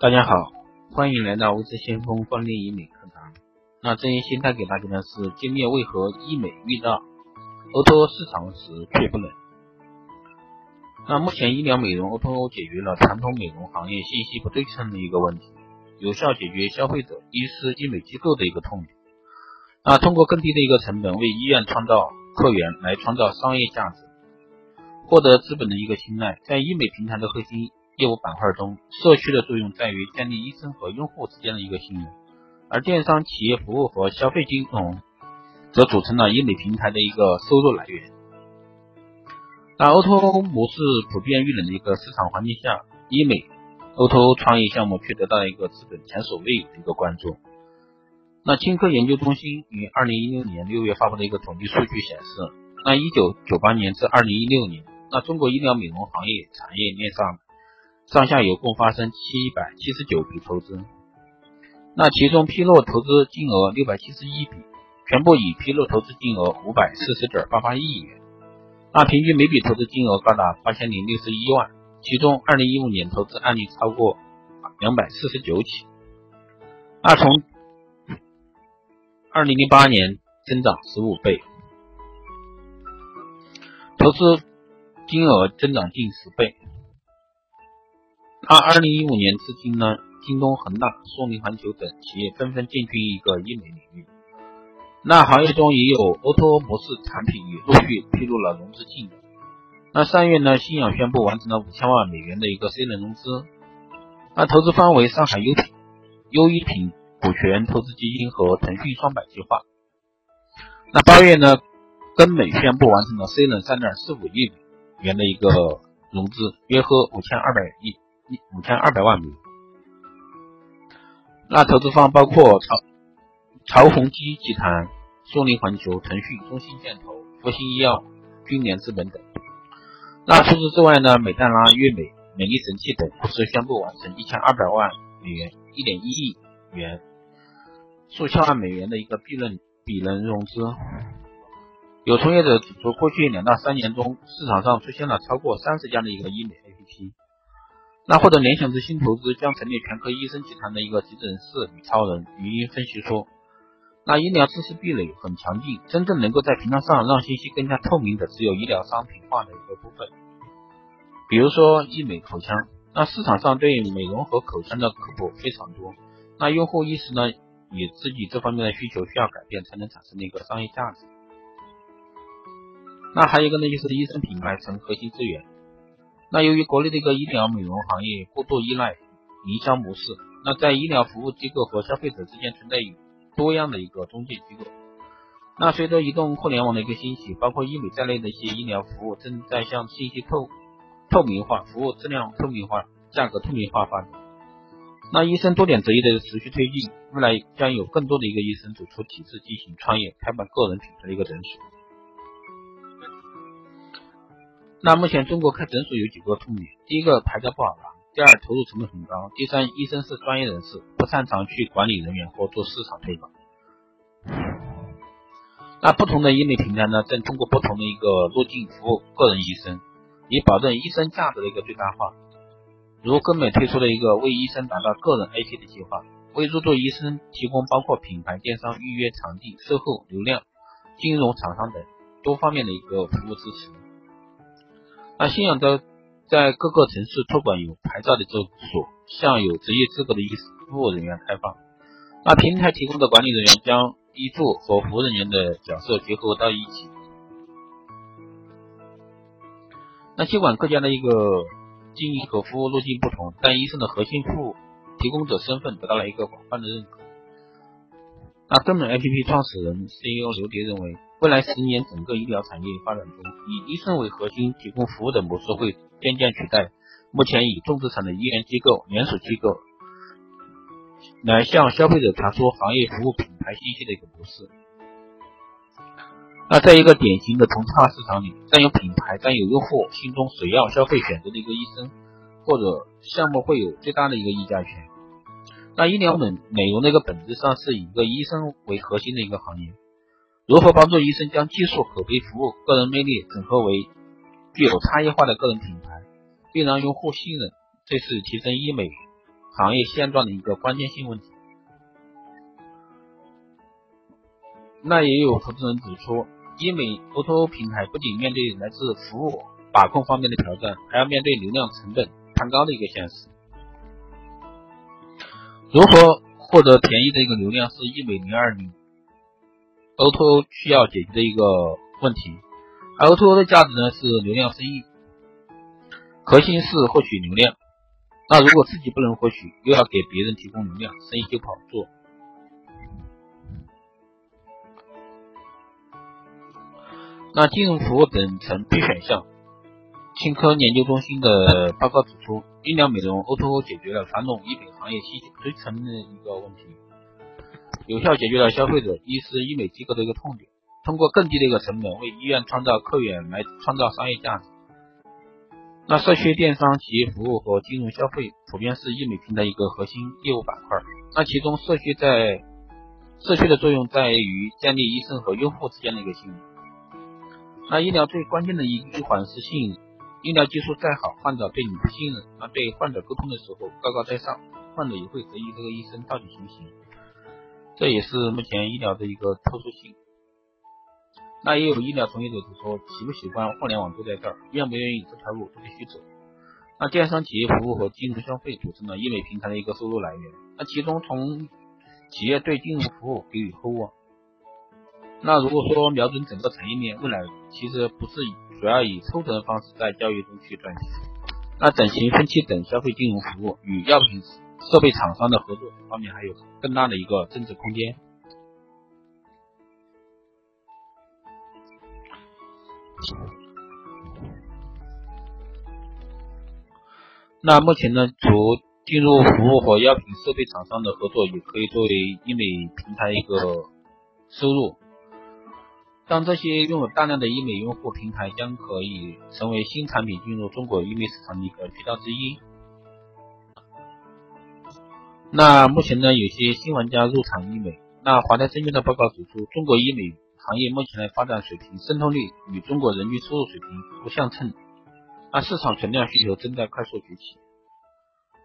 大家好，欢迎来到无知先锋光电医美课堂。那这一期带给大家的是今面为何医美遇到 O2O 市场时却不冷。那目前医疗美容 O2O 解决了传统美容行业信息不对称的一个问题，有效解决消费者、医师、医美机构的一个痛点。那通过更低的一个成本为医院创造客源，来创造商业价值，获得资本的一个青睐，在医美平台的核心。业务板块中，社区的作用在于建立医生和用户之间的一个信任，而电商、企业服务和消费金融则组成了医美平台的一个收入来源。那 O2O O 模式普遍遇冷的一个市场环境下，医美 O2O O 创业项目却得到了一个资本前所未有的一个关注。那青科研究中心于二零一六年六月发布的一个统计数据显示，那一九九八年至二零一六年，那中国医疗美容行业产业链上。上下游共发生七百七十九笔投资，那其中披露投资金额六百七十一笔，全部以披露投资金额五百四十点八八亿元，那平均每笔投资金额高达八千零六十一万，其中二零一五年投资案例超过两百四十九起，那从二零零八年增长十五倍，投资金额增长近十倍。那二零一五年至今呢，京东、恒大、苏宁环球等企业纷纷进军一个医美领域。那行业中也有 O2O 模式产品也陆续披露了融资进度。那三月呢，新氧宣布完成了五千万美元的一个 C 轮融资。那投资方为上海优品、优一品股权投资基金和腾讯双百计划。那八月呢，根美宣布完成了 C 轮三点四五亿元的一个融资，约合五千二百亿。五千二百万米。那投资方包括曹曹宏基集团、苏宁环球、腾讯、中信建投、复星医药、君联资本等。那除此之外呢，美黛拉、悦美、美丽神器等公司宣布完成一千二百万美元、一点一亿元、数千万美元的一个 B 轮 B 轮融资。有从业者指出，过去两到三年中，市场上出现了超过三十家的一个医美 APP。那获得联想之星投资将成立全科医生集团的一个急诊室与超人。语音分析说，那医疗知识壁垒很强劲，真正能够在平台上让信息更加透明的，只有医疗商品化的一个部分。比如说医美口腔，那市场上对美容和口腔的科普非常多，那用户意识呢，以自己这方面的需求需要改变，才能产生的一个商业价值。那还有一个呢，就是医生品牌成核心资源。那由于国内的一个医疗美容行业过度依赖营销模式，那在医疗服务机构和消费者之间存在多样的一个中介机构。那随着移动互联网的一个兴起，包括医美在内的一些医疗服务正在向信息透透明化、服务质量透明化、价格透明化发展。那医生多点择业的持续推进，未来将有更多的一个医生走出体制进行创业，开办个人品牌的一个诊所。那目前中国开诊所有几个痛点：第一个牌照不好拿，第二投入成本很高，第三医生是专业人士，不擅长去管理人员或做市场推广。那不同的医美平台呢，正通过不同的一个路径服务个人医生，以保证医生价值的一个最大化。如根美推出了一个为医生打造个人 IP 的计划，为入驻医生提供包括品牌、电商、预约场地、售后、流量、金融、厂商等多方面的一个服务支持。那信仰的在各个城市托管有牌照的诊所，向有职业资格的医服务人员开放。那平台提供的管理人员将医助和服务人员的角色结合到一起。那尽管各家的一个经营和服务路径不同，但医生的核心服务提供者身份得到了一个广泛的认可。那根本 APP 创始人 CEO 刘蝶认为。未来十年，整个医疗产业发展中，以医生为核心提供服务的模式会渐渐取代目前以重资产的医院机构、连锁机构来向消费者传输行业服务品牌信息的一个模式。那在一个典型的同质化市场里，占有品牌、占有用户心中首要消费选择的一个医生或者项目会有最大的一个议价权。那医疗美美容的一个本质上是以一个医生为核心的一个行业。如何帮助医生将技术、口碑、服务、个人魅力整合为具有差异化的个人品牌，并让用户信任？这是提升医美行业现状的一个关键性问题。那也有投资人指出，医美 O2O 平台不仅面对来自服务把控方面的挑战，还要面对流量成本攀高的一个现实。如何获得便宜的一个流量，是医美零二零 O2O 需要解决的一个问题。O2O 的价值呢是流量生意，核心是获取流量。那如果自己不能获取，又要给别人提供流量，生意就不好做。那金融服务等成 B 选项。青科研究中心的报告指出，医疗美容 O2O 解决了传统医美行业需求堆层的一个问题，有效解决了消费者、医师、医美机构的一个痛点，通过更低的一个成本为医院创造客源，来创造商业价值。那社区电商、企业服务和金融消费普遍是医美平台一个核心业务板块。那其中社区在社区的作用在于建立医生和用户之间的一个信任。那医疗最关键的一一环是信任，医疗技术再好，患者对你不信任，那对患者沟通的时候高高在上，患者也会质疑这个医生到底行不行，这也是目前医疗的一个特殊性。那也有医疗从业者就说，喜不喜欢互联网都在这儿，愿不愿意这条路都必须走。那电商、企业服务和金融消费组成了医美平台的一个收入来源，那其中从企业对金融服务给予厚望。那如果说瞄准整个产业链，未来其实不是主要以抽成的方式在交易中去赚钱。那整形、分期等消费金融服务与药品设备厂商的合作方面，还有更大的一个增值空间。那目前呢，除进入服务和药品设备厂商的合作，也可以作为医美平台一个收入。当这些拥有大量的医美用户，平台将可以成为新产品进入中国医美市场的一个渠道之一。那目前呢，有些新玩家入场医美。那华泰证券的报告指出，中国医美行业目前的发展水平、渗透率与中国人均收入水平不相称。那市场存量需求正在快速崛起。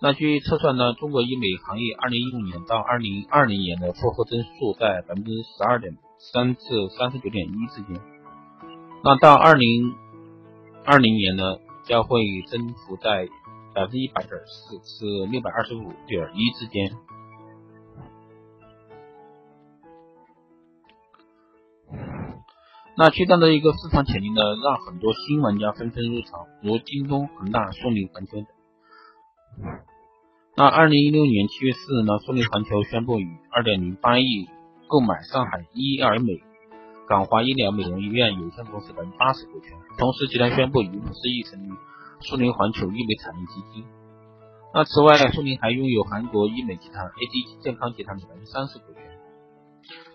那据测算呢，中国医美行业二零一五年到二零二零年的复合增速在百分之十二点。三至三十九点一之间，那到二零二零年呢，将会增幅在百分之一百点四至六百二十五点一之间。那巨大的一个市场潜力呢，让很多新玩家纷纷入场，如京东、恒大、苏宁环球等。那二零一六年七月四日呢，苏宁环球宣布以二点零八亿。购买上海医尔美港华医疗美容医院有限公司百分之八十股权，同时集团宣布以五十亿成立苏宁环球医美产业基金。那此外，苏宁还拥有韩国医美集团 AD 健康集团的百分之三十股权。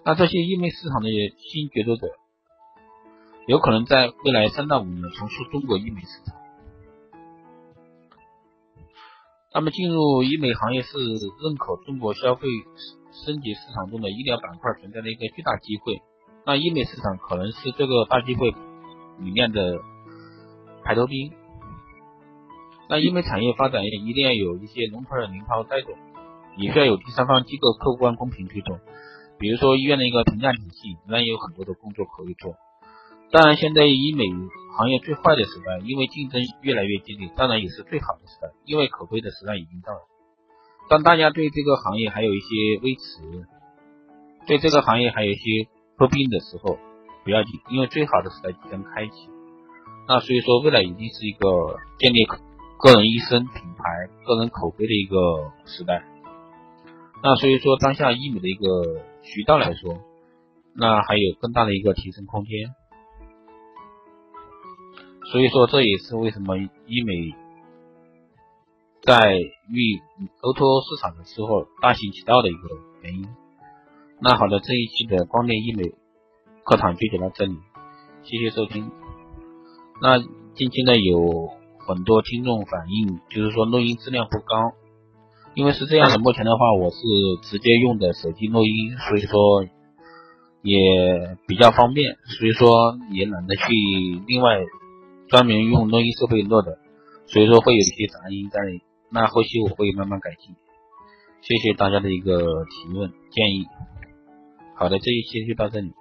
那这些医美市场的新决策者，有可能在未来三到五年重塑中国医美市场。那么，进入医美行业是认可中国消费。升级市场中的医疗板块存在的一个巨大机会，那医美市场可能是这个大机会里面的排头兵。那医美产业发展一定要有一些龙头的领跑带动，也需要有第三方机构客观公平推动。比如说医院的一个评价体系，仍然有很多的工作可以做。当然，现在医美行业最坏的时代，因为竞争越来越激烈，当然也是最好的时代，因为口碑的时代已经到了。当大家对这个行业还有一些微词，对这个行业还有一些诟病的时候，不要紧，因为最好的时代即将开启。那所以说，未来一定是一个建立个人医生品牌、个人口碑的一个时代。那所以说，当下医美的一个渠道来说，那还有更大的一个提升空间。所以说，这也是为什么医美。在与 O2O 市场的时候大行其道的一个原因。那好的，这一期的光电医美课堂就讲到这里，谢谢收听。那近期呢有很多听众反映，就是说录音质量不高，因为是这样的，目前的话我是直接用的手机录音，所以说也比较方便，所以说也懒得去另外专门用录音设备录的，所以说会有一些杂音在。那后期我会慢慢改进。谢谢大家的一个提问建议。好的，这一期就到这里。